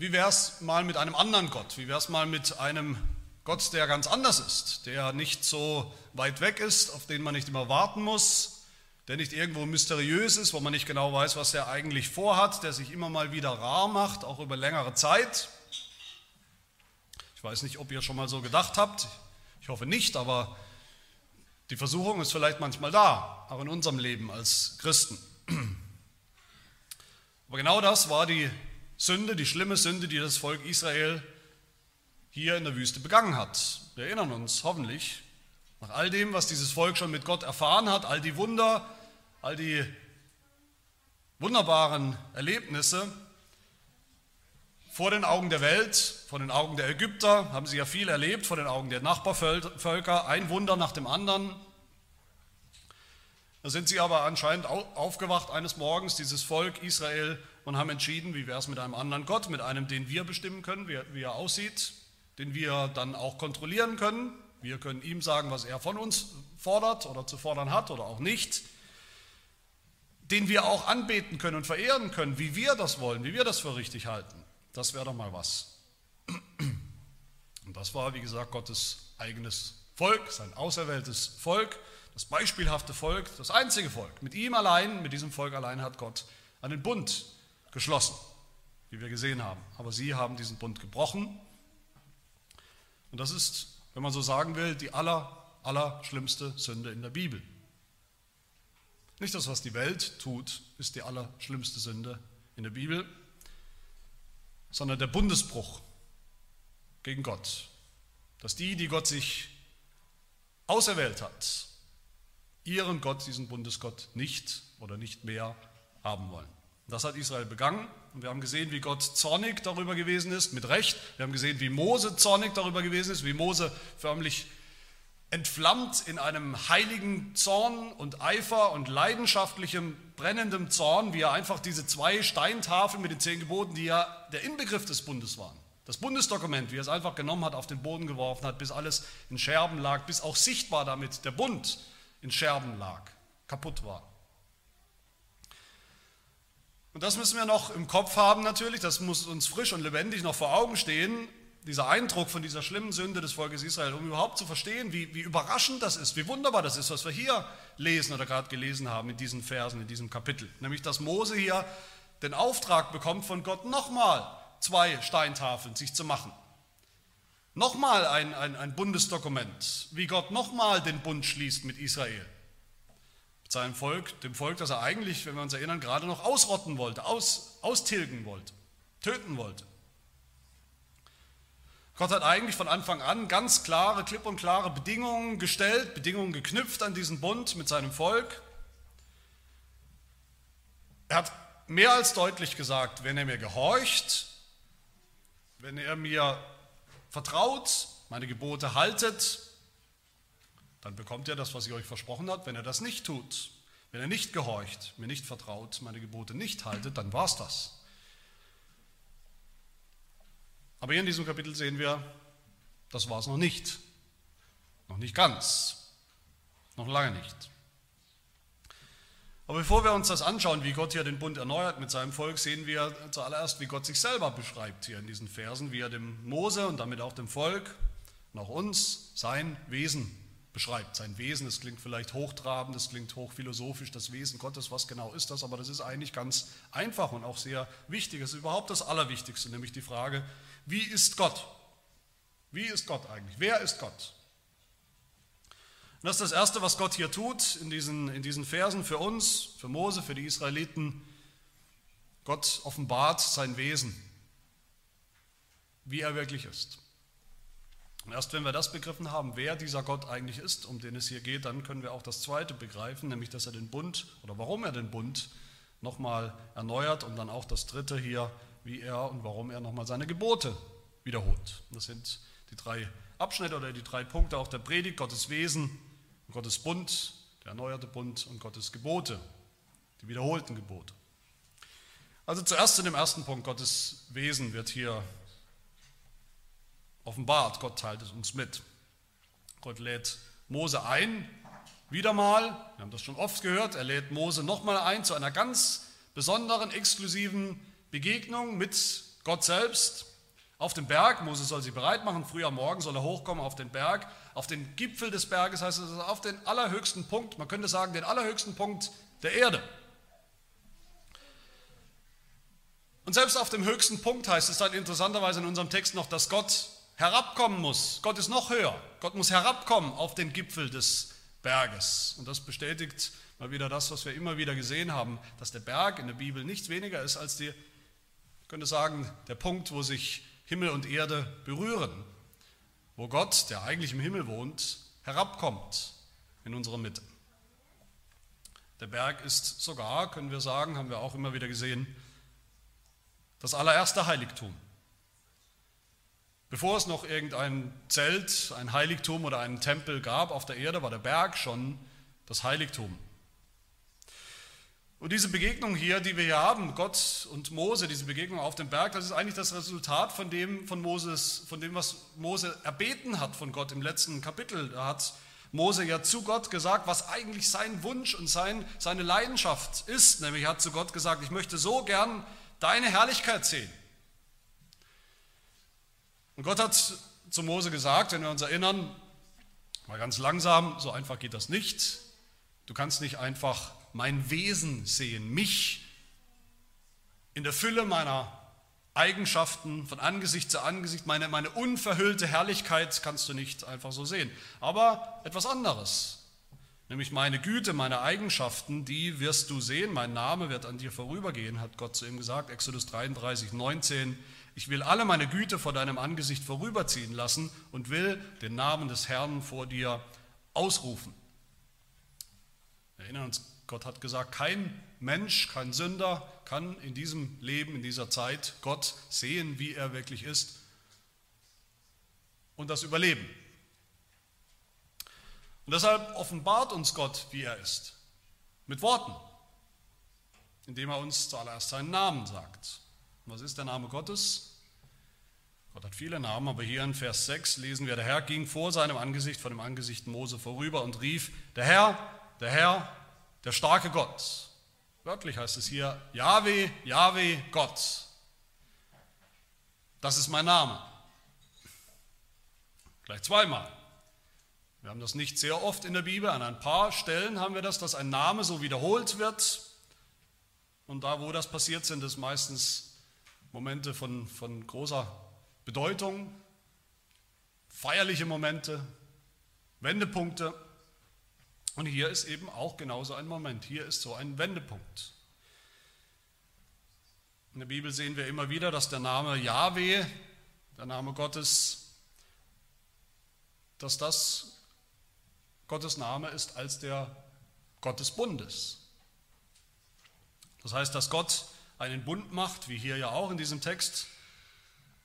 wie wäre es mal mit einem anderen Gott? Wie wäre es mal mit einem Gott, der ganz anders ist, der nicht so weit weg ist, auf den man nicht immer warten muss, der nicht irgendwo mysteriös ist, wo man nicht genau weiß, was er eigentlich vorhat, der sich immer mal wieder rar macht, auch über längere Zeit. Ich weiß nicht, ob ihr schon mal so gedacht habt. Ich hoffe nicht, aber die Versuchung ist vielleicht manchmal da, auch in unserem Leben als Christen. Aber genau das war die Sünde, die schlimme Sünde, die das Volk Israel hier in der Wüste begangen hat. Wir erinnern uns hoffentlich, nach all dem, was dieses Volk schon mit Gott erfahren hat, all die Wunder, all die wunderbaren Erlebnisse vor den Augen der Welt, vor den Augen der Ägypter, haben sie ja viel erlebt, vor den Augen der Nachbarvölker, ein Wunder nach dem anderen. Da sind sie aber anscheinend aufgewacht eines Morgens, dieses Volk Israel, und haben entschieden, wie wäre es mit einem anderen Gott, mit einem, den wir bestimmen können, wie, wie er aussieht, den wir dann auch kontrollieren können. Wir können ihm sagen, was er von uns fordert oder zu fordern hat oder auch nicht. Den wir auch anbeten können und verehren können, wie wir das wollen, wie wir das für richtig halten. Das wäre doch mal was. Und das war, wie gesagt, Gottes eigenes Volk, sein auserwähltes Volk, das beispielhafte Volk, das einzige Volk. Mit ihm allein, mit diesem Volk allein hat Gott einen Bund geschlossen, wie wir gesehen haben. Aber sie haben diesen Bund gebrochen und das ist, wenn man so sagen will, die aller, aller schlimmste Sünde in der Bibel. Nicht das, was die Welt tut, ist die allerschlimmste Sünde in der Bibel, sondern der Bundesbruch gegen Gott. Dass die, die Gott sich auserwählt hat, ihren Gott, diesen Bundesgott, nicht oder nicht mehr haben wollen. Das hat Israel begangen. Und wir haben gesehen, wie Gott zornig darüber gewesen ist, mit Recht. Wir haben gesehen, wie Mose zornig darüber gewesen ist, wie Mose förmlich entflammt in einem heiligen Zorn und Eifer und leidenschaftlichem, brennendem Zorn, wie er einfach diese zwei Steintafeln mit den zehn Geboten, die ja der Inbegriff des Bundes waren, das Bundesdokument, wie er es einfach genommen hat, auf den Boden geworfen hat, bis alles in Scherben lag, bis auch sichtbar damit der Bund in Scherben lag, kaputt war. Und das müssen wir noch im Kopf haben natürlich, das muss uns frisch und lebendig noch vor Augen stehen, dieser Eindruck von dieser schlimmen Sünde des Volkes Israel, um überhaupt zu verstehen, wie, wie überraschend das ist, wie wunderbar das ist, was wir hier lesen oder gerade gelesen haben in diesen Versen, in diesem Kapitel. Nämlich, dass Mose hier den Auftrag bekommt von Gott, nochmal zwei Steintafeln sich zu machen. Nochmal ein, ein, ein Bundesdokument, wie Gott nochmal den Bund schließt mit Israel seinem Volk, dem Volk, das er eigentlich, wenn wir uns erinnern, gerade noch ausrotten wollte, aus, austilgen wollte, töten wollte. Gott hat eigentlich von Anfang an ganz klare, klipp und klare Bedingungen gestellt, Bedingungen geknüpft an diesen Bund mit seinem Volk. Er hat mehr als deutlich gesagt, wenn er mir gehorcht, wenn er mir vertraut, meine Gebote haltet, dann bekommt er das, was ich euch versprochen hat. Wenn er das nicht tut, wenn er nicht gehorcht, mir nicht vertraut, meine Gebote nicht haltet, dann war es das. Aber hier in diesem Kapitel sehen wir, das war es noch nicht. Noch nicht ganz. Noch lange nicht. Aber bevor wir uns das anschauen, wie Gott hier den Bund erneuert mit seinem Volk, sehen wir zuallererst, wie Gott sich selber beschreibt hier in diesen Versen, wie er dem Mose und damit auch dem Volk auch uns sein Wesen beschreibt, sein Wesen. Das klingt vielleicht hochtrabend, das klingt hochphilosophisch, das Wesen Gottes, was genau ist das? Aber das ist eigentlich ganz einfach und auch sehr wichtig. Es ist überhaupt das Allerwichtigste, nämlich die Frage, wie ist Gott? Wie ist Gott eigentlich? Wer ist Gott? Und das ist das Erste, was Gott hier tut in diesen, in diesen Versen für uns, für Mose, für die Israeliten. Gott offenbart sein Wesen, wie er wirklich ist. Und erst wenn wir das begriffen haben, wer dieser Gott eigentlich ist, um den es hier geht, dann können wir auch das Zweite begreifen, nämlich dass er den Bund oder warum er den Bund nochmal erneuert und dann auch das Dritte hier, wie er und warum er nochmal seine Gebote wiederholt. Das sind die drei Abschnitte oder die drei Punkte auch der Predigt, Gottes Wesen, Gottes Bund, der erneuerte Bund und Gottes Gebote, die wiederholten Gebote. Also zuerst in dem ersten Punkt, Gottes Wesen wird hier offenbart. Gott teilt es uns mit. Gott lädt Mose ein, wieder mal, wir haben das schon oft gehört, er lädt Mose nochmal ein zu einer ganz besonderen, exklusiven Begegnung mit Gott selbst auf dem Berg. Mose soll sich bereit machen. Früh am Morgen soll er hochkommen auf den Berg. Auf den Gipfel des Berges heißt es auf den allerhöchsten Punkt, man könnte sagen, den allerhöchsten Punkt der Erde. Und selbst auf dem höchsten Punkt heißt es dann interessanterweise in unserem Text noch, dass Gott herabkommen muss. Gott ist noch höher. Gott muss herabkommen auf den Gipfel des Berges. Und das bestätigt mal wieder das, was wir immer wieder gesehen haben, dass der Berg in der Bibel nichts weniger ist als die, ich könnte sagen, der Punkt, wo sich Himmel und Erde berühren, wo Gott, der eigentlich im Himmel wohnt, herabkommt in unsere Mitte. Der Berg ist sogar, können wir sagen, haben wir auch immer wieder gesehen, das allererste Heiligtum. Bevor es noch irgendein Zelt, ein Heiligtum oder einen Tempel gab auf der Erde, war der Berg schon das Heiligtum. Und diese Begegnung hier, die wir hier haben, Gott und Mose, diese Begegnung auf dem Berg, das ist eigentlich das Resultat von dem, von Moses, von dem, was Mose erbeten hat von Gott im letzten Kapitel. Da hat Mose ja zu Gott gesagt, was eigentlich sein Wunsch und sein, seine Leidenschaft ist. Nämlich hat zu Gott gesagt, ich möchte so gern deine Herrlichkeit sehen. Und Gott hat zu Mose gesagt, wenn wir uns erinnern, mal ganz langsam, so einfach geht das nicht. Du kannst nicht einfach mein Wesen sehen, mich in der Fülle meiner Eigenschaften von Angesicht zu Angesicht, meine, meine unverhüllte Herrlichkeit kannst du nicht einfach so sehen. Aber etwas anderes, Nämlich meine Güte, meine Eigenschaften, die wirst du sehen. Mein Name wird an dir vorübergehen, hat Gott zu ihm gesagt. Exodus 33, 19. Ich will alle meine Güte vor deinem Angesicht vorüberziehen lassen und will den Namen des Herrn vor dir ausrufen. Wir erinnern uns, Gott hat gesagt, kein Mensch, kein Sünder kann in diesem Leben, in dieser Zeit Gott sehen, wie er wirklich ist und das überleben. Und deshalb offenbart uns Gott, wie er ist, mit Worten, indem er uns zuallererst seinen Namen sagt. Was ist der Name Gottes? Gott hat viele Namen, aber hier in Vers 6 lesen wir, der Herr ging vor seinem Angesicht, vor dem Angesicht Mose vorüber und rief, der Herr, der Herr, der starke Gott. Wörtlich heißt es hier, Yahweh, Yahweh, Gott. Das ist mein Name. Gleich zweimal. Wir haben das nicht sehr oft in der Bibel, an ein paar Stellen haben wir das, dass ein Name so wiederholt wird. Und da, wo das passiert, sind es meistens Momente von, von großer Bedeutung, feierliche Momente, Wendepunkte. Und hier ist eben auch genauso ein Moment. Hier ist so ein Wendepunkt. In der Bibel sehen wir immer wieder, dass der Name Yahweh, der Name Gottes, dass das Gottes Name ist als der Gott des Bundes. Das heißt, dass Gott einen Bund macht, wie hier ja auch in diesem Text.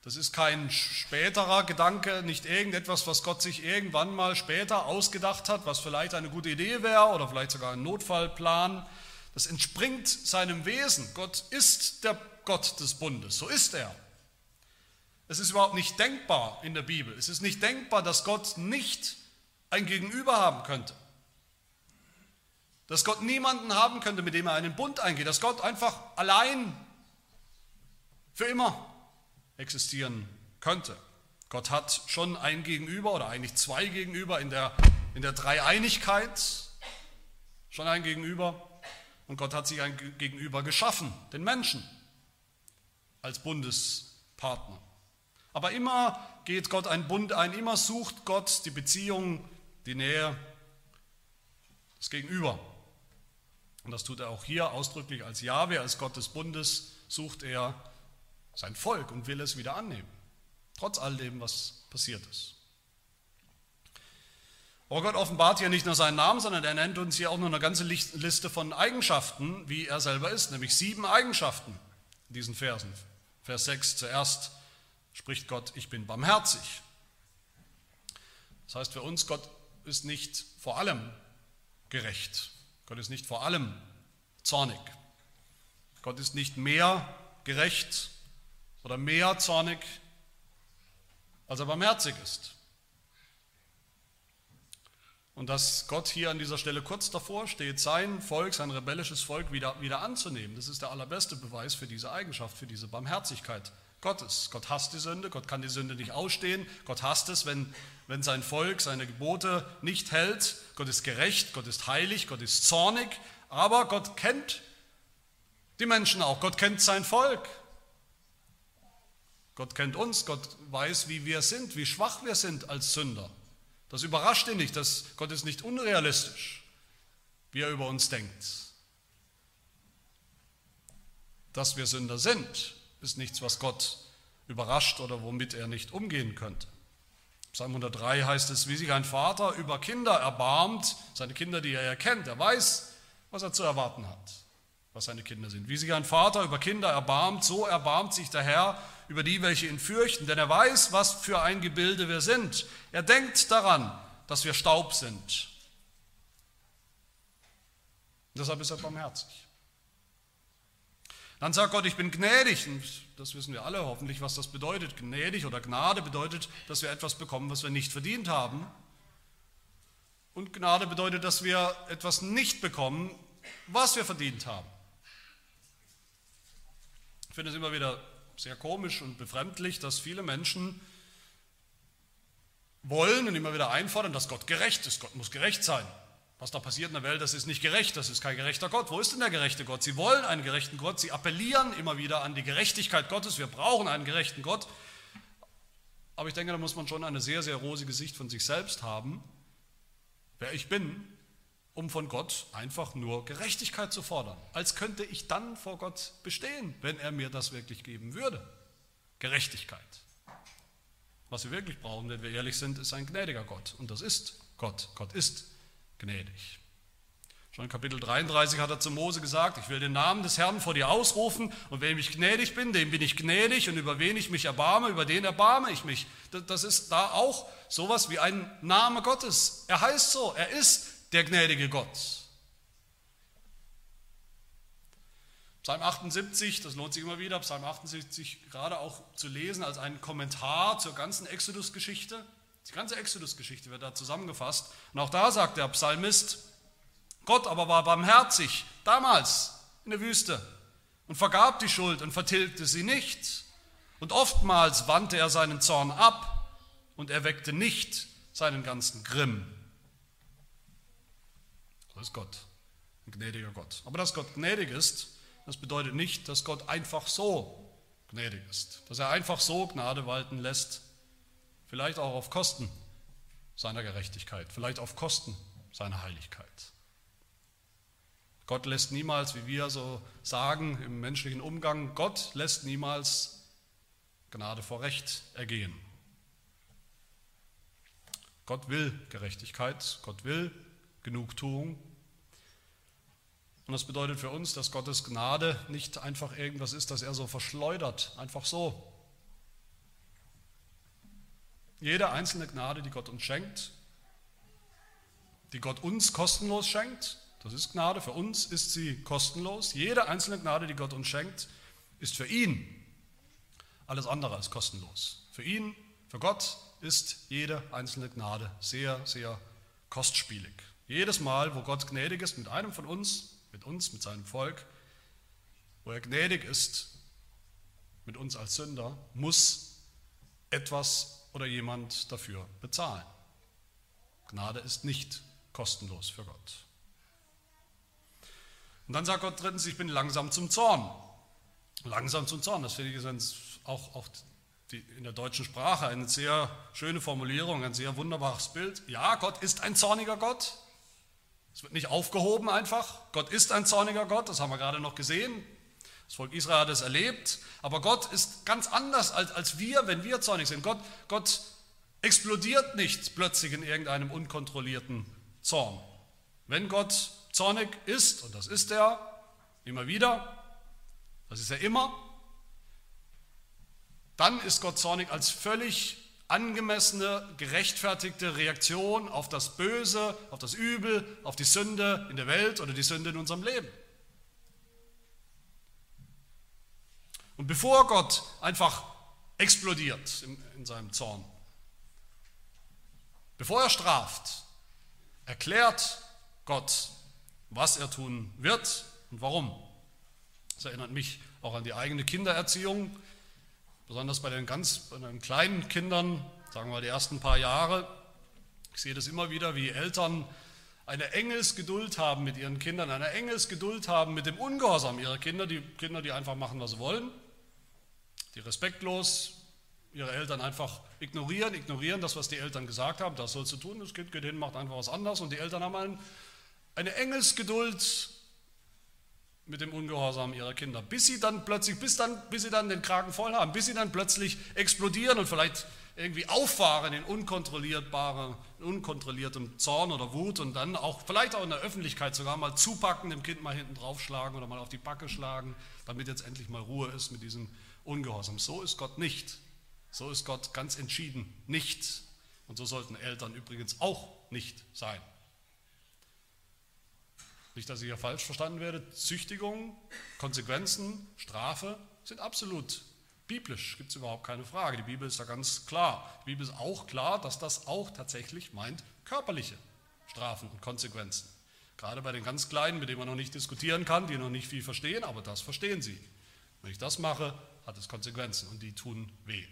Das ist kein späterer Gedanke, nicht irgendetwas, was Gott sich irgendwann mal später ausgedacht hat, was vielleicht eine gute Idee wäre oder vielleicht sogar ein Notfallplan. Das entspringt seinem Wesen. Gott ist der Gott des Bundes, so ist er. Es ist überhaupt nicht denkbar in der Bibel. Es ist nicht denkbar, dass Gott nicht ein Gegenüber haben könnte. Dass Gott niemanden haben könnte, mit dem er einen Bund eingeht. Dass Gott einfach allein für immer existieren könnte. Gott hat schon ein Gegenüber oder eigentlich zwei Gegenüber in der, in der Dreieinigkeit. Schon ein Gegenüber. Und Gott hat sich ein Gegenüber geschaffen, den Menschen, als Bundespartner. Aber immer geht Gott einen Bund ein, immer sucht Gott die Beziehung die Nähe, das Gegenüber. Und das tut er auch hier ausdrücklich als Jahwe, als Gott des Bundes, sucht er sein Volk und will es wieder annehmen, trotz all dem, was passiert ist. Aber Gott offenbart hier nicht nur seinen Namen, sondern er nennt uns hier auch noch eine ganze Liste von Eigenschaften, wie er selber ist, nämlich sieben Eigenschaften in diesen Versen. Vers 6 zuerst spricht Gott, ich bin barmherzig. Das heißt für uns, Gott ist nicht vor allem gerecht. Gott ist nicht vor allem zornig. Gott ist nicht mehr gerecht oder mehr zornig, als er barmherzig ist. Und dass Gott hier an dieser Stelle kurz davor steht, sein Volk, sein rebellisches Volk wieder, wieder anzunehmen, das ist der allerbeste Beweis für diese Eigenschaft, für diese Barmherzigkeit Gottes. Gott hasst die Sünde, Gott kann die Sünde nicht ausstehen, Gott hasst es, wenn, wenn sein Volk seine Gebote nicht hält. Gott ist gerecht, Gott ist heilig, Gott ist zornig, aber Gott kennt die Menschen auch, Gott kennt sein Volk. Gott kennt uns, Gott weiß, wie wir sind, wie schwach wir sind als Sünder. Das überrascht ihn nicht, dass Gott ist nicht unrealistisch, wie er über uns denkt. Dass wir Sünder sind, ist nichts, was Gott überrascht oder womit er nicht umgehen könnte. Psalm 103 heißt es, wie sich ein Vater über Kinder erbarmt, seine Kinder, die er erkennt, er weiß, was er zu erwarten hat, was seine Kinder sind. Wie sich ein Vater über Kinder erbarmt, so erbarmt sich der Herr über die, welche ihn fürchten, denn er weiß, was für ein Gebilde wir sind. Er denkt daran, dass wir Staub sind. Und deshalb ist er barmherzig. Dann sagt Gott, ich bin gnädig. Und das wissen wir alle hoffentlich, was das bedeutet. Gnädig oder Gnade bedeutet, dass wir etwas bekommen, was wir nicht verdient haben. Und Gnade bedeutet, dass wir etwas nicht bekommen, was wir verdient haben. Ich finde es immer wieder sehr komisch und befremdlich, dass viele Menschen wollen und immer wieder einfordern, dass Gott gerecht ist. Gott muss gerecht sein. Was da passiert in der Welt, das ist nicht gerecht, das ist kein gerechter Gott. Wo ist denn der gerechte Gott? Sie wollen einen gerechten Gott, sie appellieren immer wieder an die Gerechtigkeit Gottes. Wir brauchen einen gerechten Gott. Aber ich denke, da muss man schon eine sehr, sehr rosige Sicht von sich selbst haben, wer ich bin, um von Gott einfach nur Gerechtigkeit zu fordern. Als könnte ich dann vor Gott bestehen, wenn er mir das wirklich geben würde. Gerechtigkeit. Was wir wirklich brauchen, wenn wir ehrlich sind, ist ein gnädiger Gott. Und das ist Gott. Gott ist gnädig. Schon in Kapitel 33 hat er zu Mose gesagt, ich will den Namen des Herrn vor dir ausrufen und wenn ich gnädig bin, dem bin ich gnädig und über wen ich mich erbarme, über den erbarme ich mich. Das ist da auch sowas wie ein Name Gottes. Er heißt so, er ist der gnädige Gott. Psalm 78, das lohnt sich immer wieder, Psalm 78 gerade auch zu lesen als einen Kommentar zur ganzen Exodus-Geschichte. Die ganze Exodus-Geschichte wird da zusammengefasst. Und auch da sagt der Psalmist, Gott aber war barmherzig damals in der Wüste und vergab die Schuld und vertilgte sie nicht. Und oftmals wandte er seinen Zorn ab und erweckte nicht seinen ganzen Grimm. Das ist Gott, ein gnädiger Gott. Aber dass Gott gnädig ist, das bedeutet nicht, dass Gott einfach so gnädig ist, dass er einfach so Gnade walten lässt, vielleicht auch auf Kosten seiner Gerechtigkeit, vielleicht auf Kosten seiner Heiligkeit. Gott lässt niemals, wie wir so sagen im menschlichen Umgang, Gott lässt niemals Gnade vor Recht ergehen. Gott will Gerechtigkeit, Gott will Genugtuung. Und das bedeutet für uns, dass Gottes Gnade nicht einfach irgendwas ist, das er so verschleudert, einfach so, jede einzelne Gnade, die Gott uns schenkt, die Gott uns kostenlos schenkt, das ist Gnade, für uns ist sie kostenlos. Jede einzelne Gnade, die Gott uns schenkt, ist für ihn alles andere als kostenlos. Für ihn, für Gott ist jede einzelne Gnade sehr, sehr kostspielig. Jedes Mal, wo Gott gnädig ist mit einem von uns, mit uns, mit seinem Volk, wo er gnädig ist mit uns als Sünder, muss etwas oder jemand dafür bezahlen. Gnade ist nicht kostenlos für Gott. Und dann sagt Gott drittens, ich bin langsam zum Zorn. Langsam zum Zorn, das finde ich auch, auch die, in der deutschen Sprache eine sehr schöne Formulierung, ein sehr wunderbares Bild. Ja, Gott ist ein zorniger Gott. Es wird nicht aufgehoben einfach. Gott ist ein zorniger Gott, das haben wir gerade noch gesehen. Das Volk Israel hat es erlebt, aber Gott ist ganz anders als, als wir, wenn wir zornig sind. Gott, Gott explodiert nicht plötzlich in irgendeinem unkontrollierten Zorn. Wenn Gott zornig ist, und das ist er immer wieder, das ist er immer, dann ist Gott zornig als völlig angemessene, gerechtfertigte Reaktion auf das Böse, auf das Übel, auf die Sünde in der Welt oder die Sünde in unserem Leben. Und bevor Gott einfach explodiert in, in seinem Zorn, bevor er straft, erklärt Gott, was er tun wird und warum. Das erinnert mich auch an die eigene Kindererziehung. Besonders bei den ganz bei den kleinen Kindern, sagen wir die ersten paar Jahre. Ich sehe das immer wieder, wie Eltern eine Engelsgeduld haben mit ihren Kindern, eine Engelsgeduld haben mit dem Ungehorsam ihrer Kinder, die Kinder, die einfach machen, was sie wollen, die respektlos ihre Eltern einfach ignorieren, ignorieren das, was die Eltern gesagt haben, das sollst du tun, das Kind geht hin, macht einfach was anderes. Und die Eltern haben einen, eine Engelsgeduld mit dem Ungehorsam ihrer Kinder, bis sie dann plötzlich, bis, dann, bis sie dann den Kragen voll haben, bis sie dann plötzlich explodieren und vielleicht irgendwie auffahren in unkontrollierbare, unkontrolliertem Zorn oder Wut und dann auch vielleicht auch in der Öffentlichkeit sogar mal zupacken, dem Kind mal hinten draufschlagen oder mal auf die Backe schlagen, damit jetzt endlich mal Ruhe ist mit diesem Ungehorsam. So ist Gott nicht. So ist Gott ganz entschieden nicht. Und so sollten Eltern übrigens auch nicht sein. Nicht, dass ich hier falsch verstanden werde. Züchtigung, Konsequenzen, Strafe sind absolut biblisch. Gibt es überhaupt keine Frage. Die Bibel ist da ganz klar. Die Bibel ist auch klar, dass das auch tatsächlich meint körperliche Strafen und Konsequenzen. Gerade bei den ganz Kleinen, mit denen man noch nicht diskutieren kann, die noch nicht viel verstehen, aber das verstehen sie. Wenn ich das mache, hat es Konsequenzen und die tun weh.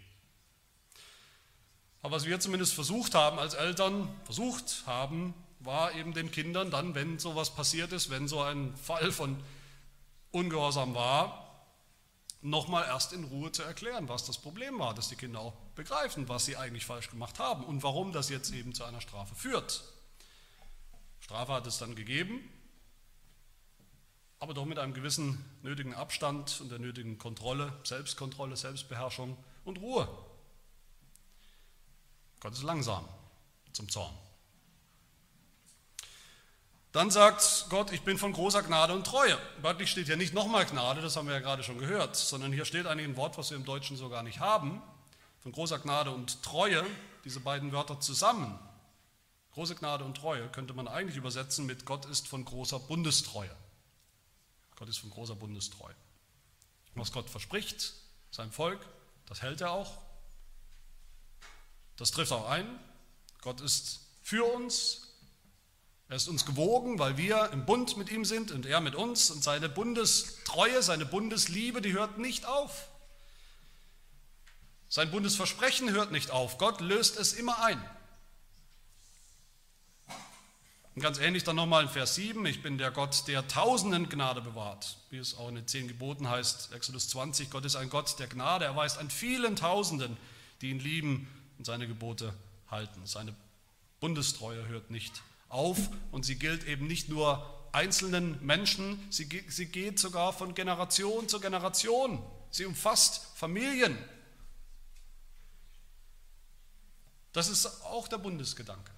Aber was wir zumindest versucht haben als Eltern, versucht haben, war eben den Kindern dann, wenn sowas passiert ist, wenn so ein Fall von Ungehorsam war, nochmal erst in Ruhe zu erklären, was das Problem war, dass die Kinder auch begreifen, was sie eigentlich falsch gemacht haben und warum das jetzt eben zu einer Strafe führt. Strafe hat es dann gegeben, aber doch mit einem gewissen nötigen Abstand und der nötigen Kontrolle, Selbstkontrolle, Selbstbeherrschung und Ruhe. Gott ist langsam zum Zorn. Dann sagt Gott, ich bin von großer Gnade und Treue. Wörtlich steht hier nicht nochmal Gnade, das haben wir ja gerade schon gehört, sondern hier steht eigentlich ein Wort, was wir im Deutschen so gar nicht haben. Von großer Gnade und Treue, diese beiden Wörter zusammen. Große Gnade und Treue könnte man eigentlich übersetzen mit Gott ist von großer Bundestreue. Gott ist von großer Bundestreue. Was Gott verspricht, seinem Volk, das hält er auch. Das trifft auch ein. Gott ist für uns. Er ist uns gewogen, weil wir im Bund mit ihm sind und er mit uns. Und seine Bundestreue, seine Bundesliebe, die hört nicht auf. Sein Bundesversprechen hört nicht auf. Gott löst es immer ein. Und ganz ähnlich dann nochmal in Vers 7, ich bin der Gott, der Tausenden Gnade bewahrt, wie es auch in den zehn Geboten heißt, Exodus 20, Gott ist ein Gott der Gnade, er weist an vielen Tausenden, die ihn lieben und seine Gebote halten. Seine Bundestreue hört nicht auf und sie gilt eben nicht nur einzelnen Menschen, sie, sie geht sogar von Generation zu Generation. Sie umfasst Familien. Das ist auch der Bundesgedanke.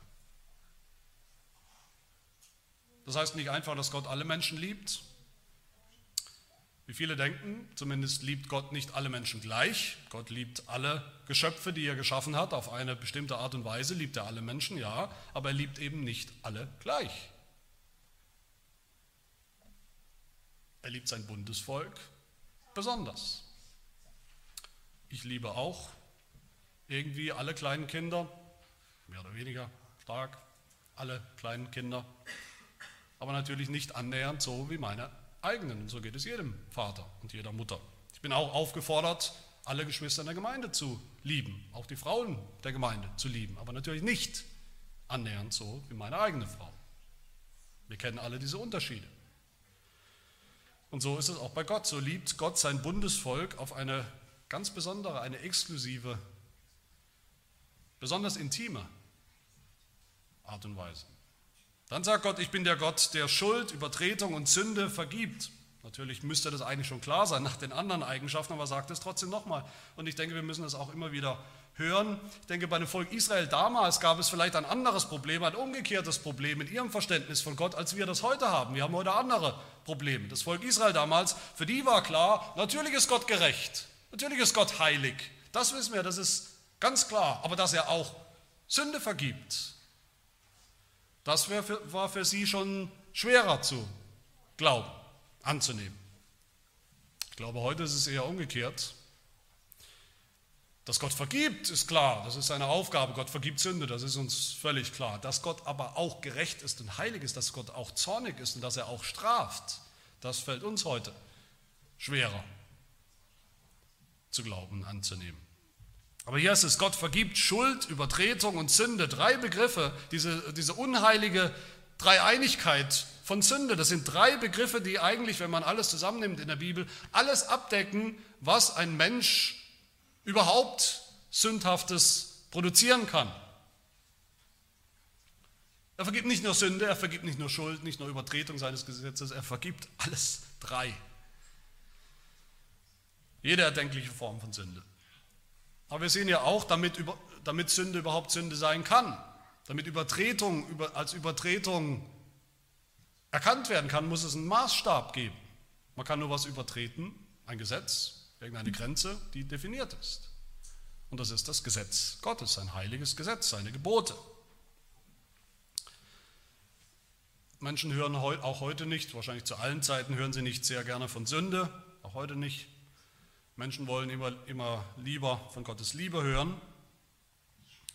Das heißt nicht einfach, dass Gott alle Menschen liebt, wie viele denken, zumindest liebt Gott nicht alle Menschen gleich. Gott liebt alle Geschöpfe, die er geschaffen hat, auf eine bestimmte Art und Weise liebt er alle Menschen, ja, aber er liebt eben nicht alle gleich. Er liebt sein Bundesvolk besonders. Ich liebe auch irgendwie alle kleinen Kinder, mehr oder weniger stark, alle kleinen Kinder, aber natürlich nicht annähernd so wie meine eigenen. Und so geht es jedem Vater und jeder Mutter. Ich bin auch aufgefordert, alle Geschwister in der Gemeinde zu lieben, auch die Frauen der Gemeinde zu lieben, aber natürlich nicht annähernd so wie meine eigene Frau. Wir kennen alle diese Unterschiede. Und so ist es auch bei Gott. So liebt Gott sein Bundesvolk auf eine ganz besondere, eine exklusive, besonders intime Art und Weise. Dann sagt Gott, ich bin der Gott, der Schuld, Übertretung und Sünde vergibt. Natürlich müsste das eigentlich schon klar sein nach den anderen Eigenschaften, aber sagt es trotzdem nochmal. Und ich denke, wir müssen das auch immer wieder hören. Ich denke, bei dem Volk Israel damals gab es vielleicht ein anderes Problem, ein umgekehrtes Problem in ihrem Verständnis von Gott, als wir das heute haben. Wir haben heute andere Probleme. Das Volk Israel damals, für die war klar, natürlich ist Gott gerecht, natürlich ist Gott heilig. Das wissen wir, das ist ganz klar. Aber dass er auch Sünde vergibt, das war für sie schon schwerer zu glauben, anzunehmen. Ich glaube, heute ist es eher umgekehrt. Dass Gott vergibt, ist klar, das ist seine Aufgabe. Gott vergibt Sünde, das ist uns völlig klar. Dass Gott aber auch gerecht ist und heilig ist, dass Gott auch zornig ist und dass er auch straft, das fällt uns heute schwerer zu glauben, anzunehmen. Aber hier ist es, Gott vergibt Schuld, Übertretung und Sünde. Drei Begriffe, diese, diese unheilige Dreieinigkeit von Sünde. Das sind drei Begriffe, die eigentlich, wenn man alles zusammennimmt in der Bibel, alles abdecken, was ein Mensch überhaupt Sündhaftes produzieren kann. Er vergibt nicht nur Sünde, er vergibt nicht nur Schuld, nicht nur Übertretung seines Gesetzes, er vergibt alles drei. Jede erdenkliche Form von Sünde. Aber wir sehen ja auch, damit, damit Sünde überhaupt Sünde sein kann, damit Übertretung als Übertretung erkannt werden kann, muss es einen Maßstab geben. Man kann nur was übertreten, ein Gesetz, irgendeine Grenze, die definiert ist. Und das ist das Gesetz Gottes, ein heiliges Gesetz, seine Gebote. Menschen hören auch heute nicht, wahrscheinlich zu allen Zeiten hören sie nicht sehr gerne von Sünde, auch heute nicht. Menschen wollen immer, immer lieber von Gottes Liebe hören,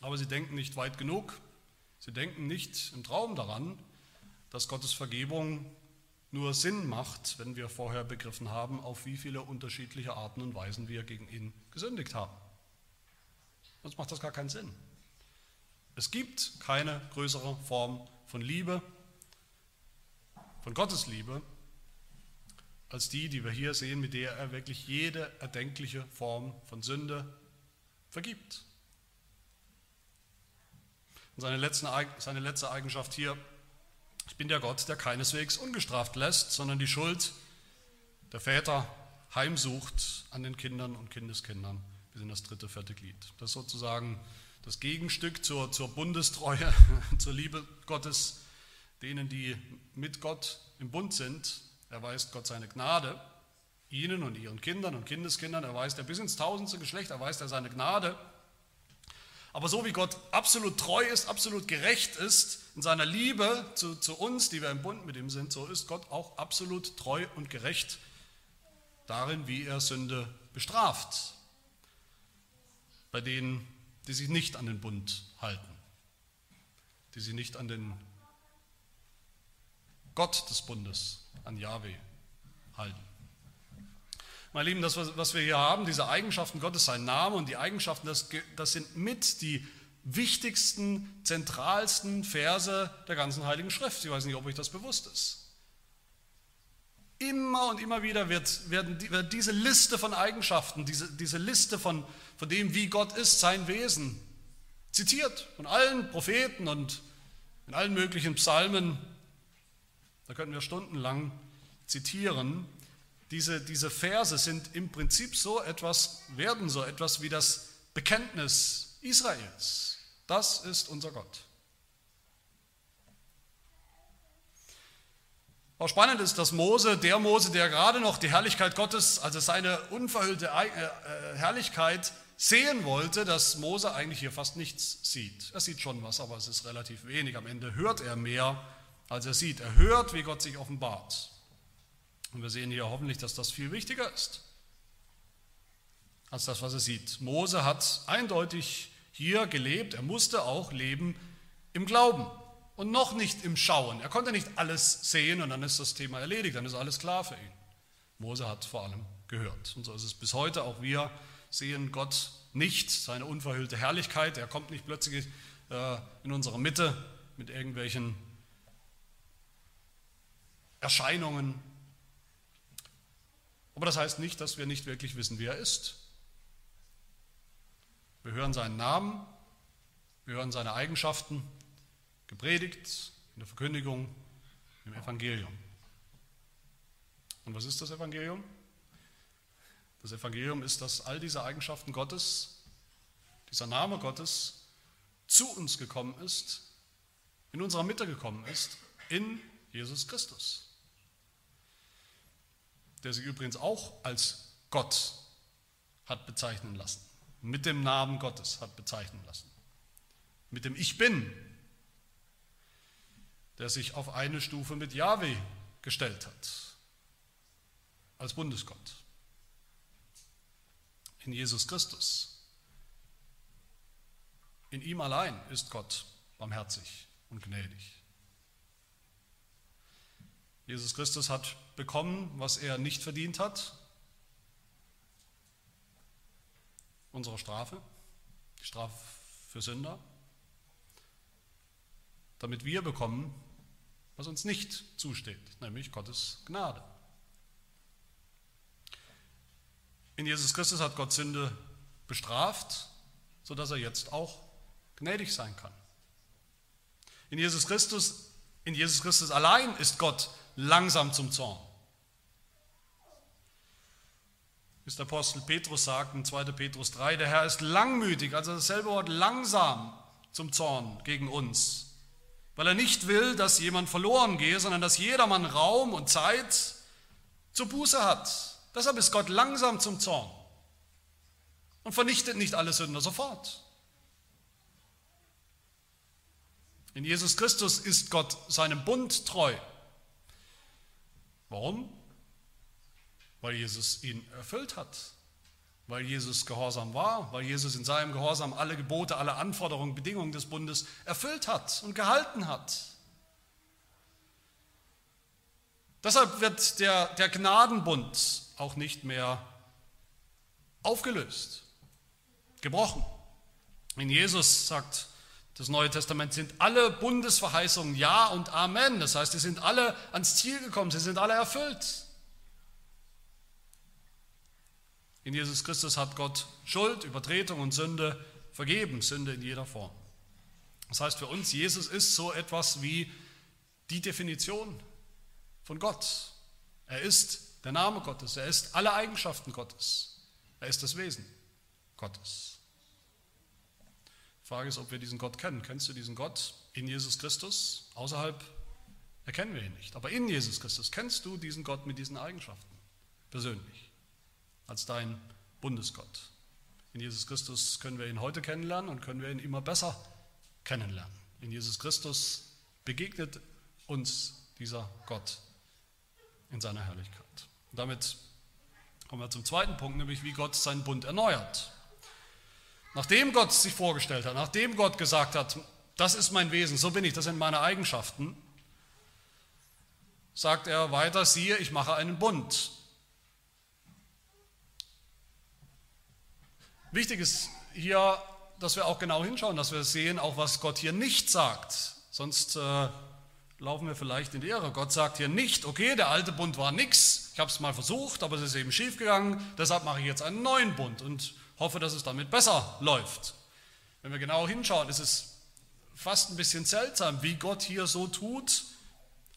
aber sie denken nicht weit genug. Sie denken nicht im Traum daran, dass Gottes Vergebung nur Sinn macht, wenn wir vorher begriffen haben, auf wie viele unterschiedliche Arten und Weisen wir gegen ihn gesündigt haben. Sonst macht das gar keinen Sinn. Es gibt keine größere Form von Liebe, von Gottes Liebe, als die, die wir hier sehen, mit der er wirklich jede erdenkliche Form von Sünde vergibt. Und seine, letzte, seine letzte Eigenschaft hier, ich bin der Gott, der keineswegs ungestraft lässt, sondern die Schuld der Väter heimsucht an den Kindern und Kindeskindern bis in das dritte, vierte Glied. Das ist sozusagen das Gegenstück zur, zur Bundestreue, zur Liebe Gottes, denen, die mit Gott im Bund sind, erweist Gott seine Gnade, ihnen und ihren Kindern und Kindeskindern, erweist er bis ins tausendste Geschlecht, erweist er seine Gnade. Aber so wie Gott absolut treu ist, absolut gerecht ist in seiner Liebe zu, zu uns, die wir im Bund mit ihm sind, so ist Gott auch absolut treu und gerecht darin, wie er Sünde bestraft. Bei denen, die sich nicht an den Bund halten, die sich nicht an den Gott des Bundes, an Yahweh halten. Meine Lieben, das, was wir hier haben, diese Eigenschaften Gottes, sein Name und die Eigenschaften, das, das sind mit die wichtigsten, zentralsten Verse der ganzen Heiligen Schrift. Ich weiß nicht, ob euch das bewusst ist. Immer und immer wieder wird, werden, wird diese Liste von Eigenschaften, diese, diese Liste von, von dem, wie Gott ist, sein Wesen, zitiert von allen Propheten und in allen möglichen Psalmen da könnten wir stundenlang zitieren. Diese, diese Verse sind im Prinzip so etwas, werden so etwas wie das Bekenntnis Israels. Das ist unser Gott. Auch spannend ist, dass Mose, der Mose, der gerade noch die Herrlichkeit Gottes, also seine unverhüllte äh, äh, Herrlichkeit sehen wollte, dass Mose eigentlich hier fast nichts sieht. Er sieht schon was, aber es ist relativ wenig. Am Ende hört er mehr als er sieht. Er hört, wie Gott sich offenbart. Und wir sehen hier hoffentlich, dass das viel wichtiger ist als das, was er sieht. Mose hat eindeutig hier gelebt. Er musste auch leben im Glauben und noch nicht im Schauen. Er konnte nicht alles sehen und dann ist das Thema erledigt, dann ist alles klar für ihn. Mose hat vor allem gehört. Und so ist es bis heute. Auch wir sehen Gott nicht, seine unverhüllte Herrlichkeit. Er kommt nicht plötzlich äh, in unsere Mitte mit irgendwelchen Erscheinungen. Aber das heißt nicht, dass wir nicht wirklich wissen, wer er ist. Wir hören seinen Namen, wir hören seine Eigenschaften, gepredigt in der Verkündigung, im Evangelium. Und was ist das Evangelium? Das Evangelium ist, dass all diese Eigenschaften Gottes, dieser Name Gottes zu uns gekommen ist, in unserer Mitte gekommen ist, in Jesus Christus der sich übrigens auch als Gott hat bezeichnen lassen, mit dem Namen Gottes hat bezeichnen lassen, mit dem Ich bin, der sich auf eine Stufe mit Yahweh gestellt hat, als Bundesgott, in Jesus Christus. In ihm allein ist Gott barmherzig und gnädig. Jesus Christus hat bekommen, was er nicht verdient hat. unserer Strafe, die Strafe für Sünder, damit wir bekommen, was uns nicht zusteht, nämlich Gottes Gnade. In Jesus Christus hat Gott Sünde bestraft, sodass er jetzt auch gnädig sein kann. In Jesus Christus, in Jesus Christus allein ist Gott langsam zum Zorn. Wie der Apostel Petrus sagt in 2. Petrus 3, der Herr ist langmütig, also dasselbe Wort langsam zum Zorn gegen uns, weil er nicht will, dass jemand verloren gehe, sondern dass jedermann Raum und Zeit zur Buße hat. Deshalb ist Gott langsam zum Zorn und vernichtet nicht alle Sünder sofort. In Jesus Christus ist Gott seinem Bund treu. Warum? Weil Jesus ihn erfüllt hat, weil Jesus gehorsam war, weil Jesus in seinem Gehorsam alle Gebote, alle Anforderungen, Bedingungen des Bundes erfüllt hat und gehalten hat. Deshalb wird der, der Gnadenbund auch nicht mehr aufgelöst, gebrochen. In Jesus sagt das Neue Testament sind alle Bundesverheißungen Ja und Amen. Das heißt, sie sind alle ans Ziel gekommen, sie sind alle erfüllt. In Jesus Christus hat Gott Schuld, Übertretung und Sünde vergeben, Sünde in jeder Form. Das heißt für uns, Jesus ist so etwas wie die Definition von Gott. Er ist der Name Gottes, er ist alle Eigenschaften Gottes, er ist das Wesen Gottes. Frage ist, ob wir diesen Gott kennen. Kennst du diesen Gott in Jesus Christus? Außerhalb erkennen wir ihn nicht. Aber in Jesus Christus kennst du diesen Gott mit diesen Eigenschaften persönlich als dein Bundesgott. In Jesus Christus können wir ihn heute kennenlernen und können wir ihn immer besser kennenlernen. In Jesus Christus begegnet uns dieser Gott in seiner Herrlichkeit. Und damit kommen wir zum zweiten Punkt, nämlich wie Gott seinen Bund erneuert. Nachdem Gott sich vorgestellt hat, nachdem Gott gesagt hat, das ist mein Wesen, so bin ich, das sind meine Eigenschaften, sagt er weiter, siehe, ich mache einen Bund. Wichtig ist hier, dass wir auch genau hinschauen, dass wir sehen, auch was Gott hier nicht sagt. Sonst äh, laufen wir vielleicht in die Irre. Gott sagt hier nicht, okay, der alte Bund war nichts, ich habe es mal versucht, aber es ist eben schiefgegangen, deshalb mache ich jetzt einen neuen Bund und hoffe, dass es damit besser läuft. Wenn wir genau hinschauen, ist es fast ein bisschen seltsam, wie Gott hier so tut,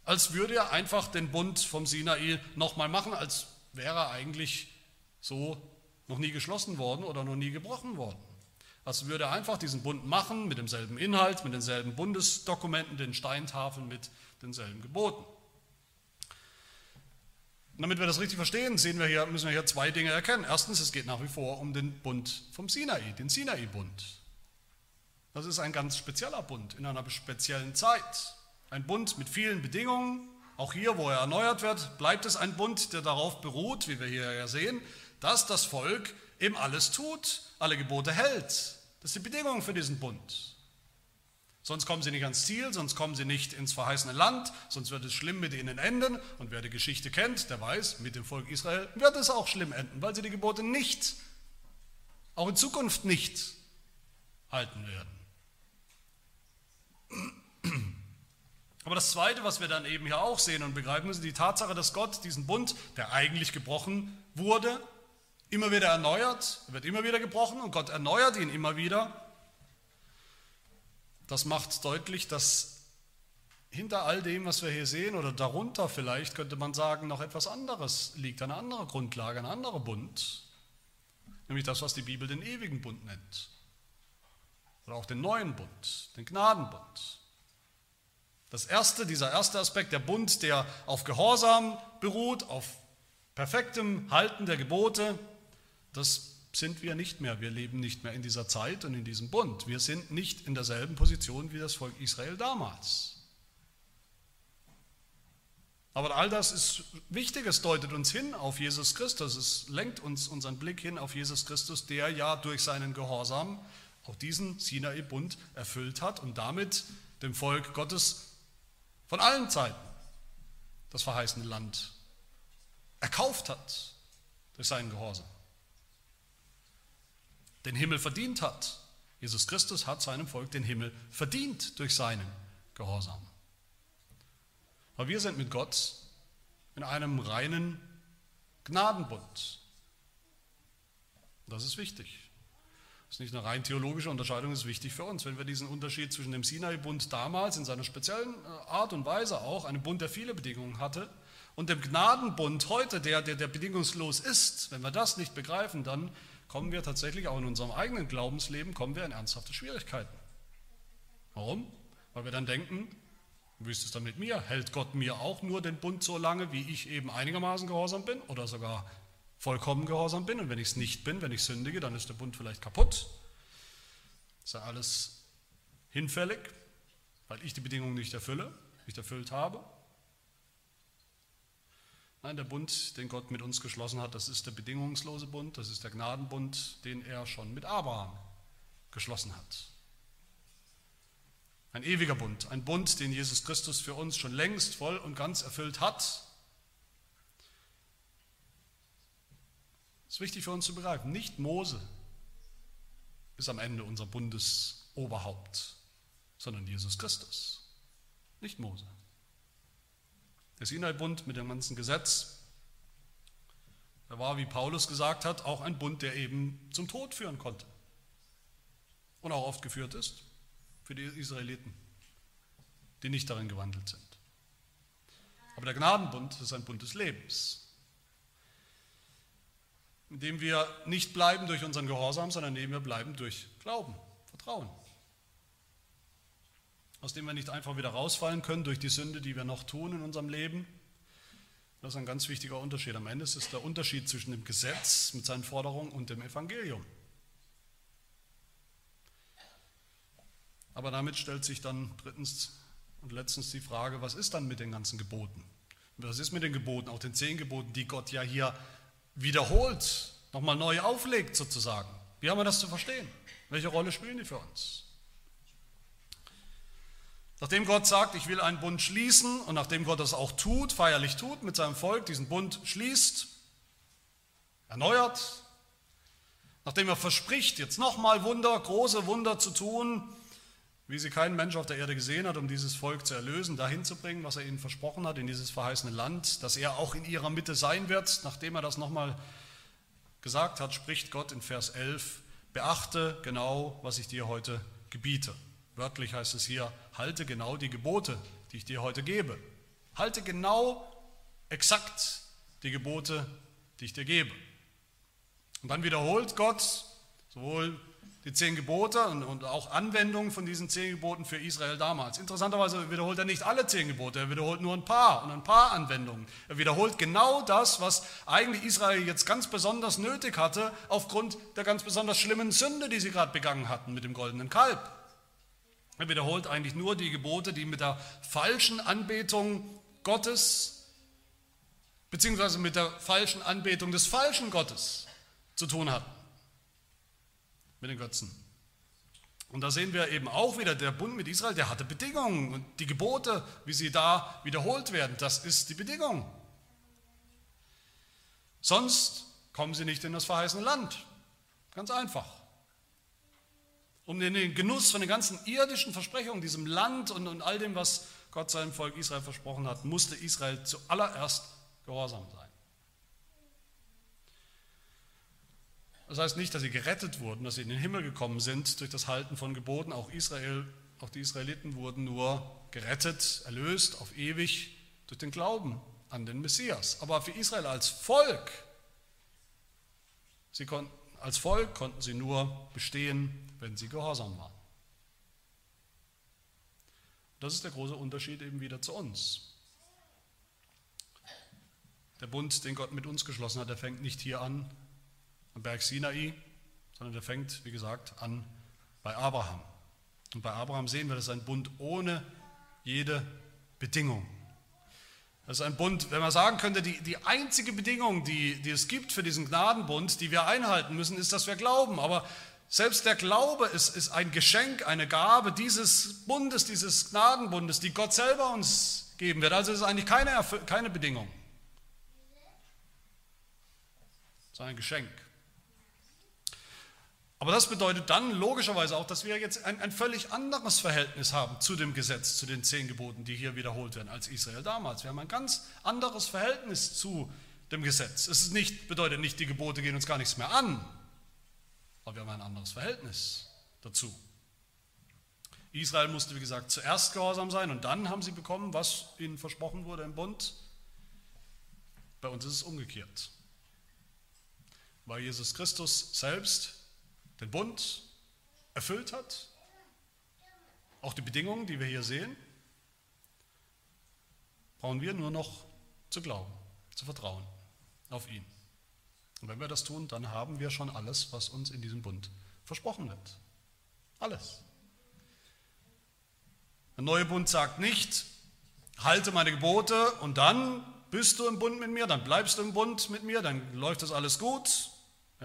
als würde er einfach den Bund vom Sinai nochmal machen, als wäre er eigentlich so noch nie geschlossen worden oder noch nie gebrochen worden. Als würde er einfach diesen Bund machen mit demselben Inhalt, mit denselben Bundesdokumenten, den Steintafeln, mit denselben Geboten. Und damit wir das richtig verstehen, sehen wir hier, müssen wir hier zwei Dinge erkennen. Erstens, es geht nach wie vor um den Bund vom Sinai, den Sinai-Bund. Das ist ein ganz spezieller Bund in einer speziellen Zeit. Ein Bund mit vielen Bedingungen. Auch hier, wo er erneuert wird, bleibt es ein Bund, der darauf beruht, wie wir hier ja sehen, dass das Volk eben alles tut, alle Gebote hält. Das ist die Bedingung für diesen Bund. Sonst kommen sie nicht ans Ziel, sonst kommen sie nicht ins verheißene Land, sonst wird es schlimm mit ihnen enden. Und wer die Geschichte kennt, der weiß, mit dem Volk Israel wird es auch schlimm enden, weil sie die Gebote nicht, auch in Zukunft nicht halten werden. Aber das Zweite, was wir dann eben hier auch sehen und begreifen müssen, die Tatsache, dass Gott diesen Bund, der eigentlich gebrochen wurde, immer wieder erneuert, wird immer wieder gebrochen und Gott erneuert ihn immer wieder das macht deutlich, dass hinter all dem, was wir hier sehen, oder darunter vielleicht, könnte man sagen, noch etwas anderes liegt, eine andere Grundlage, ein anderer Bund, nämlich das, was die Bibel den ewigen Bund nennt. Oder auch den neuen Bund, den Gnadenbund. Das erste, dieser erste Aspekt, der Bund, der auf Gehorsam beruht, auf perfektem Halten der Gebote, das sind wir nicht mehr. Wir leben nicht mehr in dieser Zeit und in diesem Bund. Wir sind nicht in derselben Position wie das Volk Israel damals. Aber all das ist wichtig, es deutet uns hin auf Jesus Christus, es lenkt uns unseren Blick hin auf Jesus Christus, der ja durch seinen Gehorsam auch diesen Sinai-Bund erfüllt hat und damit dem Volk Gottes von allen Zeiten das verheißene Land erkauft hat durch seinen Gehorsam. Den Himmel verdient hat. Jesus Christus hat seinem Volk den Himmel verdient durch seinen Gehorsam. Aber wir sind mit Gott in einem reinen Gnadenbund. Das ist wichtig. Das ist nicht eine rein theologische Unterscheidung, das ist wichtig für uns. Wenn wir diesen Unterschied zwischen dem Sinai-Bund damals in seiner speziellen äh, Art und Weise auch, einem Bund, der viele Bedingungen hatte, und dem Gnadenbund heute, der, der, der bedingungslos ist, wenn wir das nicht begreifen, dann kommen wir tatsächlich auch in unserem eigenen Glaubensleben, kommen wir in ernsthafte Schwierigkeiten. Warum? Weil wir dann denken, wie ist es dann mit mir? Hält Gott mir auch nur den Bund so lange, wie ich eben einigermaßen gehorsam bin oder sogar vollkommen gehorsam bin? Und wenn ich es nicht bin, wenn ich sündige, dann ist der Bund vielleicht kaputt. Ist ja alles hinfällig, weil ich die Bedingungen nicht erfülle, nicht erfüllt habe. Nein, der Bund, den Gott mit uns geschlossen hat, das ist der bedingungslose Bund, das ist der Gnadenbund, den er schon mit Abraham geschlossen hat. Ein ewiger Bund, ein Bund, den Jesus Christus für uns schon längst voll und ganz erfüllt hat. Das ist wichtig für uns zu begreifen. Nicht Mose ist am Ende unser Bundesoberhaupt, sondern Jesus Christus. Nicht Mose. Der Sinai-Bund mit dem ganzen Gesetz, der war, wie Paulus gesagt hat, auch ein Bund, der eben zum Tod führen konnte. Und auch oft geführt ist für die Israeliten, die nicht darin gewandelt sind. Aber der Gnadenbund ist ein Bund des Lebens, in dem wir nicht bleiben durch unseren Gehorsam, sondern in dem wir bleiben durch Glauben, Vertrauen aus dem wir nicht einfach wieder rausfallen können durch die Sünde, die wir noch tun in unserem Leben. Das ist ein ganz wichtiger Unterschied. Am Ende ist es der Unterschied zwischen dem Gesetz mit seinen Forderungen und dem Evangelium. Aber damit stellt sich dann drittens und letztens die Frage, was ist dann mit den ganzen Geboten? Was ist mit den Geboten, auch den zehn Geboten, die Gott ja hier wiederholt, nochmal neu auflegt sozusagen? Wie haben wir das zu verstehen? Welche Rolle spielen die für uns? Nachdem Gott sagt, ich will einen Bund schließen und nachdem Gott das auch tut, feierlich tut, mit seinem Volk diesen Bund schließt, erneuert, nachdem er verspricht, jetzt nochmal Wunder, große Wunder zu tun, wie sie kein Mensch auf der Erde gesehen hat, um dieses Volk zu erlösen, dahin zu bringen, was er ihnen versprochen hat, in dieses verheißene Land, dass er auch in ihrer Mitte sein wird, nachdem er das nochmal gesagt hat, spricht Gott in Vers 11, beachte genau, was ich dir heute gebiete. Wörtlich heißt es hier, halte genau die Gebote, die ich dir heute gebe. Halte genau, exakt die Gebote, die ich dir gebe. Und dann wiederholt Gott sowohl die zehn Gebote und, auch Anwendungen von diesen zehn Geboten für Israel damals. Interessanterweise wiederholt er nicht alle zehn Gebote, er wiederholt nur ein paar und ein paar Anwendungen. Er wiederholt genau das, was eigentlich Israel jetzt ganz besonders nötig hatte, aufgrund der ganz besonders schlimmen Sünde, die sie gerade begangen hatten mit dem goldenen Kalb. Er wiederholt eigentlich nur die Gebote, die mit der falschen Anbetung Gottes beziehungsweise mit der falschen Anbetung des falschen Gottes zu tun hatten. Mit den Götzen. Und da sehen wir eben auch wieder, der Bund mit Israel, der hatte Bedingungen. Und die Gebote, wie sie da wiederholt werden, das ist die Bedingung. Sonst kommen sie nicht in das verheißene Land. Ganz einfach um den Genuss von den ganzen irdischen Versprechungen, diesem Land und, und all dem, was Gott seinem Volk Israel versprochen hat, musste Israel zuallererst gehorsam sein. Das heißt nicht, dass sie gerettet wurden, dass sie in den Himmel gekommen sind durch das Halten von Geboten. Auch Israel, auch die Israeliten wurden nur gerettet, erlöst auf ewig durch den Glauben an den Messias. Aber für Israel als Volk, sie konnten, als Volk konnten sie nur bestehen wenn sie gehorsam waren. Das ist der große Unterschied eben wieder zu uns. Der Bund, den Gott mit uns geschlossen hat, der fängt nicht hier an, am Berg Sinai, sondern der fängt, wie gesagt, an bei Abraham. Und bei Abraham sehen wir, das ist ein Bund ohne jede Bedingung. Das ist ein Bund, wenn man sagen könnte, die, die einzige Bedingung, die, die es gibt für diesen Gnadenbund, die wir einhalten müssen, ist, dass wir glauben. Aber selbst der Glaube ist, ist ein Geschenk, eine Gabe dieses Bundes, dieses Gnadenbundes, die Gott selber uns geben wird. Also es ist eigentlich keine, keine Bedingung. Es ist ein Geschenk. Aber das bedeutet dann logischerweise auch, dass wir jetzt ein, ein, völlig anderes Verhältnis haben zu dem Gesetz, zu den zehn Geboten, die hier wiederholt werden, als Israel damals. Wir haben ein ganz anderes Verhältnis zu dem Gesetz. Es nicht, bedeutet nicht, die Gebote gehen uns gar nichts mehr an, aber wir haben ein anderes Verhältnis dazu. Israel musste, wie gesagt, zuerst gehorsam sein und dann haben sie bekommen, was ihnen versprochen wurde im Bund. Bei uns ist es umgekehrt. Weil Jesus Christus selbst den Bund erfüllt hat, auch die Bedingungen, die wir hier sehen, brauchen wir nur noch zu glauben, zu vertrauen auf ihn. Und wenn wir das tun, dann haben wir schon alles, was uns in diesem Bund versprochen wird. Alles. Der neue Bund sagt nicht, halte meine Gebote und dann bist du im Bund mit mir, dann bleibst du im Bund mit mir, dann läuft das alles gut.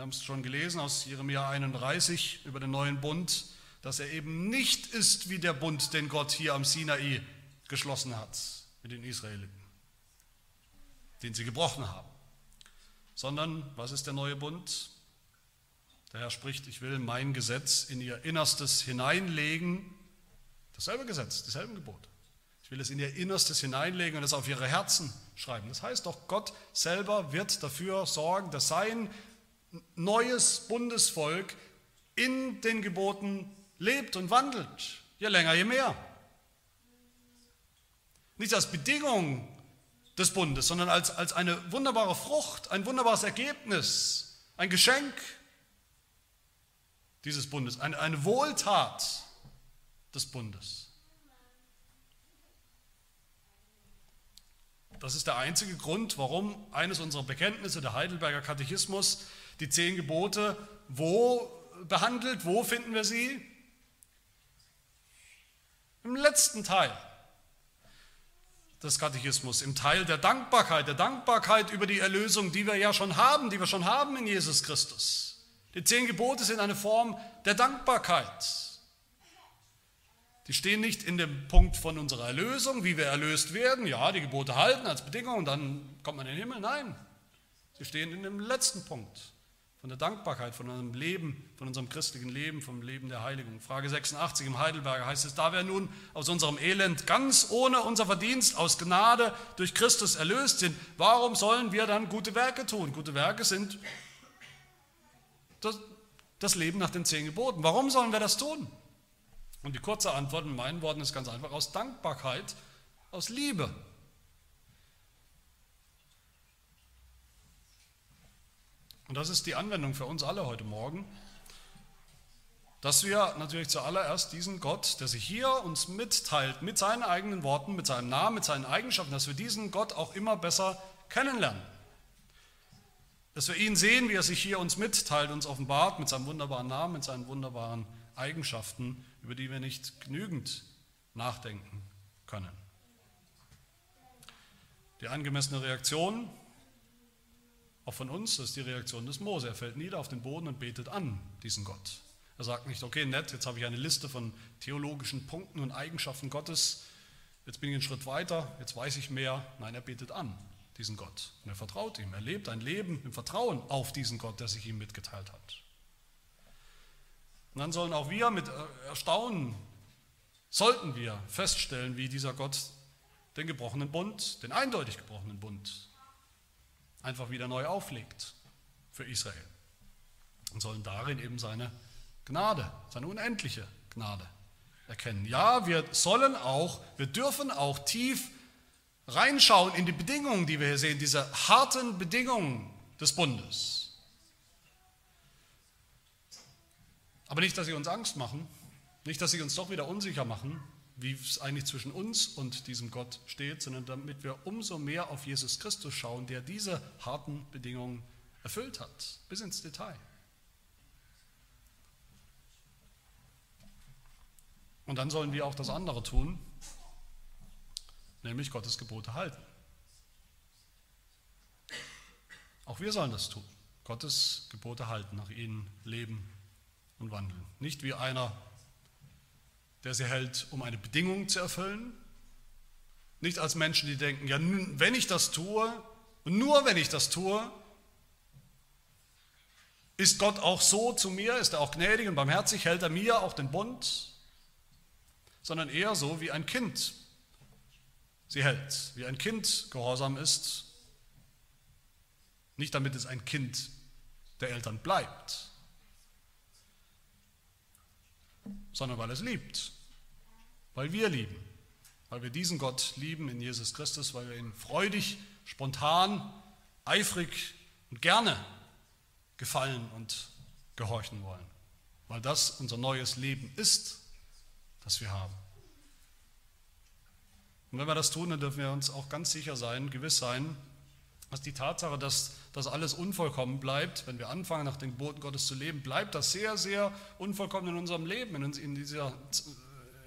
Wir haben es schon gelesen aus Jeremia 31 über den neuen Bund, dass er eben nicht ist wie der Bund, den Gott hier am Sinai geschlossen hat mit den Israeliten, den sie gebrochen haben. Sondern, was ist der neue Bund? Der Herr spricht, ich will mein Gesetz in ihr Innerstes hineinlegen, dasselbe Gesetz, dieselben Gebote. Ich will es in ihr Innerstes hineinlegen und es auf ihre Herzen schreiben. Das heißt doch, Gott selber wird dafür sorgen, dass sein neues Bundesvolk in den Geboten lebt und wandelt. Je länger, je mehr. Nicht als Bedingung des Bundes, sondern als, als eine wunderbare Frucht, ein wunderbares Ergebnis, ein Geschenk dieses Bundes, eine, eine Wohltat des Bundes. Das ist der einzige Grund, warum eines unserer Bekenntnisse, der Heidelberger Katechismus, die zehn Gebote wo behandelt. Wo finden wir sie? Im letzten Teil des Katechismus, im Teil der Dankbarkeit, der Dankbarkeit über die Erlösung, die wir ja schon haben, die wir schon haben in Jesus Christus. Die zehn Gebote sind eine Form der Dankbarkeit. Die stehen nicht in dem Punkt von unserer Erlösung, wie wir erlöst werden, ja, die Gebote halten als Bedingung und dann kommt man in den Himmel. Nein, sie stehen in dem letzten Punkt von der Dankbarkeit, von unserem Leben, von unserem christlichen Leben, vom Leben der Heiligung. Frage 86 im Heidelberger heißt es, da wir nun aus unserem Elend ganz ohne unser Verdienst, aus Gnade durch Christus erlöst sind, warum sollen wir dann gute Werke tun? Gute Werke sind das, das Leben nach den zehn Geboten. Warum sollen wir das tun? Und die kurze Antwort in meinen Worten ist ganz einfach aus Dankbarkeit, aus Liebe. Und das ist die Anwendung für uns alle heute Morgen, dass wir natürlich zuallererst diesen Gott, der sich hier uns mitteilt, mit seinen eigenen Worten, mit seinem Namen, mit seinen Eigenschaften, dass wir diesen Gott auch immer besser kennenlernen. Dass wir ihn sehen, wie er sich hier uns mitteilt, uns offenbart mit seinem wunderbaren Namen, mit seinen wunderbaren Eigenschaften, über die wir nicht genügend nachdenken können. Die angemessene Reaktion auch von uns, das ist die Reaktion des Mose. Er fällt nieder auf den Boden und betet an diesen Gott. Er sagt nicht, okay, nett, jetzt habe ich eine Liste von theologischen Punkten und Eigenschaften Gottes, jetzt bin ich einen Schritt weiter, jetzt weiß ich mehr. Nein, er betet an diesen Gott und er vertraut ihm. Er lebt ein Leben im Vertrauen auf diesen Gott, der sich ihm mitgeteilt hat. Und dann sollen auch wir mit Erstaunen, sollten wir feststellen, wie dieser Gott den gebrochenen Bund, den eindeutig gebrochenen Bund einfach wieder neu auflegt für Israel. Und sollen darin eben seine Gnade, seine unendliche Gnade erkennen. Ja, wir sollen auch, wir dürfen auch tief reinschauen in die Bedingungen, die wir hier sehen, diese harten Bedingungen des Bundes. Aber nicht, dass sie uns Angst machen, nicht, dass sie uns doch wieder unsicher machen, wie es eigentlich zwischen uns und diesem Gott steht, sondern damit wir umso mehr auf Jesus Christus schauen, der diese harten Bedingungen erfüllt hat, bis ins Detail. Und dann sollen wir auch das andere tun, nämlich Gottes Gebote halten. Auch wir sollen das tun, Gottes Gebote halten, nach ihnen leben und wandeln. Nicht wie einer der sie hält, um eine Bedingung zu erfüllen. Nicht als Menschen, die denken, ja, wenn ich das tue, und nur wenn ich das tue, Ist Gott auch so zu mir? Ist er auch gnädig und barmherzig? Hält er mir auch den Bund? Sondern eher so wie ein Kind sie hält, wie ein Kind gehorsam ist. Nicht damit es ein Kind der Eltern bleibt, sondern weil es liebt, weil wir lieben, weil wir diesen Gott lieben in Jesus Christus, weil wir ihn freudig, spontan, eifrig und gerne gefallen und gehorchen wollen, weil das unser neues Leben ist, das wir haben. Und wenn wir das tun, dann dürfen wir uns auch ganz sicher sein, gewiss sein, dass die Tatsache, dass das alles unvollkommen bleibt, wenn wir anfangen, nach den Geboten Gottes zu leben, bleibt das sehr, sehr unvollkommen in unserem Leben, in, dieser,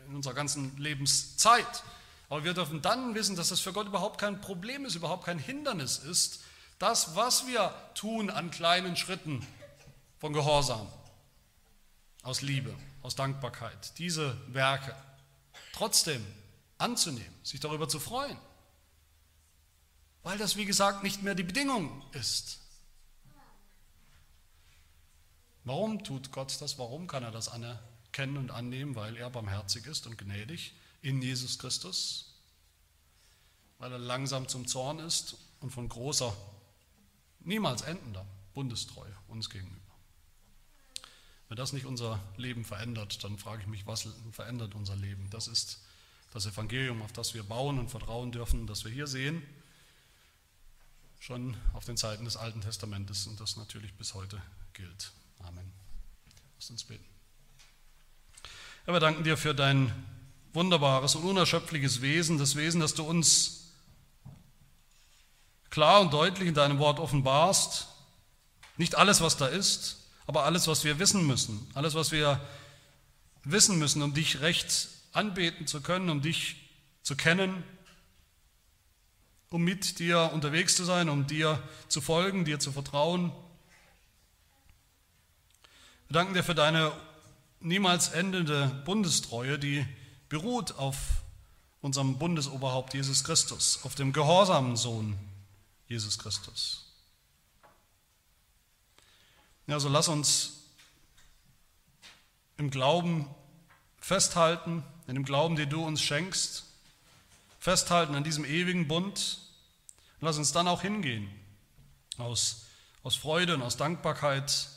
in unserer ganzen Lebenszeit. Aber wir dürfen dann wissen, dass das für Gott überhaupt kein Problem ist, überhaupt kein Hindernis ist, das, was wir tun an kleinen Schritten von Gehorsam, aus Liebe, aus Dankbarkeit, diese Werke, trotzdem anzunehmen, sich darüber zu freuen, weil das, wie gesagt, nicht mehr die Bedingung ist. Warum tut Gott das? Warum kann er das anerkennen und annehmen? Weil er barmherzig ist und gnädig in Jesus Christus, weil er langsam zum Zorn ist und von großer, niemals endender Bundestreue uns gegenüber. Wenn das nicht unser Leben verändert, dann frage ich mich, was verändert unser Leben? Das ist das Evangelium, auf das wir bauen und vertrauen dürfen, das wir hier sehen, schon auf den Zeiten des Alten Testamentes und das natürlich bis heute gilt. Amen. Lass uns beten. Herr, wir danken dir für dein wunderbares und unerschöpfliches Wesen, das Wesen, das du uns klar und deutlich in deinem Wort offenbarst. Nicht alles, was da ist, aber alles, was wir wissen müssen. Alles, was wir wissen müssen, um dich recht anbeten zu können, um dich zu kennen, um mit dir unterwegs zu sein, um dir zu folgen, dir zu vertrauen. Wir danken dir für deine niemals endende Bundestreue, die beruht auf unserem Bundesoberhaupt Jesus Christus, auf dem gehorsamen Sohn Jesus Christus. Ja, so lass uns im Glauben festhalten, in dem Glauben, den du uns schenkst, festhalten an diesem ewigen Bund. Und lass uns dann auch hingehen, aus, aus Freude und aus Dankbarkeit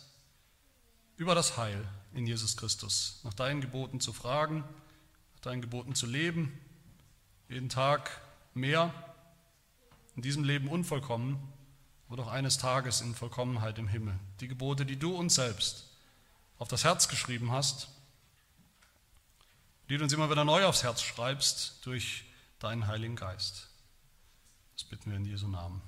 über das Heil in Jesus Christus, nach deinen Geboten zu fragen, nach deinen Geboten zu leben, jeden Tag mehr, in diesem Leben unvollkommen, aber doch eines Tages in Vollkommenheit im Himmel. Die Gebote, die du uns selbst auf das Herz geschrieben hast, die du uns immer wieder neu aufs Herz schreibst durch deinen Heiligen Geist. Das bitten wir in Jesu Namen.